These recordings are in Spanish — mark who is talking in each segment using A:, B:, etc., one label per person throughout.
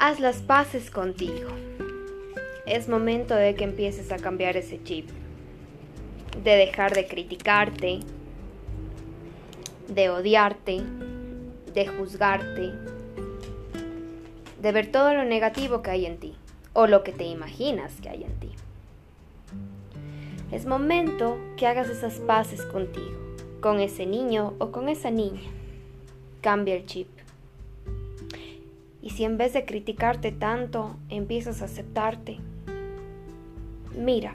A: Haz las paces contigo. Es momento de que empieces a cambiar ese chip. De dejar de criticarte, de odiarte, de juzgarte, de ver todo lo negativo que hay en ti o lo que te imaginas que hay en ti. Es momento que hagas esas paces contigo, con ese niño o con esa niña. Cambia el chip. Y si en vez de criticarte tanto, empiezas a aceptarte, mira,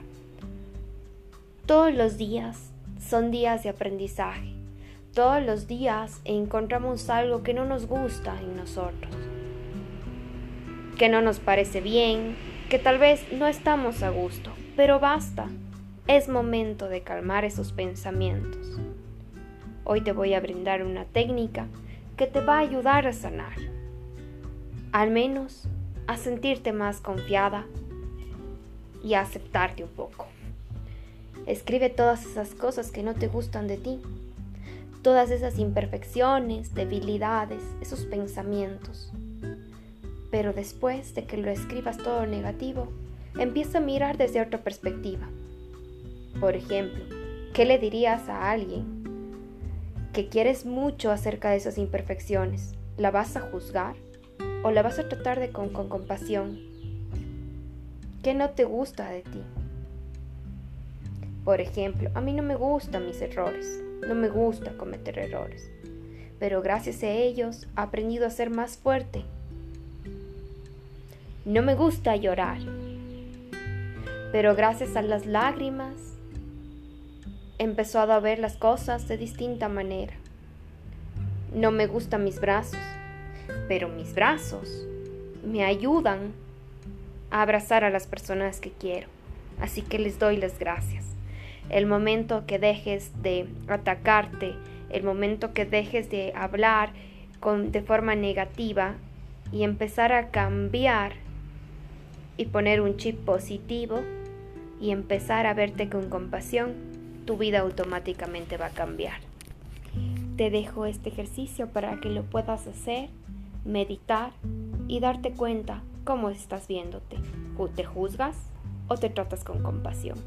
A: todos los días son días de aprendizaje. Todos los días encontramos algo que no nos gusta en nosotros, que no nos parece bien, que tal vez no estamos a gusto, pero basta, es momento de calmar esos pensamientos. Hoy te voy a brindar una técnica que te va a ayudar a sanar al menos a sentirte más confiada y a aceptarte un poco. Escribe todas esas cosas que no te gustan de ti, todas esas imperfecciones, debilidades, esos pensamientos. Pero después de que lo escribas todo negativo, empieza a mirar desde otra perspectiva. Por ejemplo, ¿qué le dirías a alguien que quieres mucho acerca de esas imperfecciones? ¿La vas a juzgar? O la vas a tratar de con, con compasión. ¿Qué no te gusta de ti? Por ejemplo, a mí no me gustan mis errores, no me gusta cometer errores, pero gracias a ellos he aprendido a ser más fuerte. No me gusta llorar, pero gracias a las lágrimas he empezado a ver las cosas de distinta manera. No me gustan mis brazos, pero mis brazos me ayudan a abrazar a las personas que quiero. Así que les doy las gracias. El momento que dejes de atacarte, el momento que dejes de hablar de forma negativa y empezar a cambiar y poner un chip positivo y empezar a verte con compasión, tu vida automáticamente va a cambiar. Te dejo este ejercicio para que lo puedas hacer meditar y darte cuenta cómo estás viéndote. ¿Te juzgas o te tratas con compasión?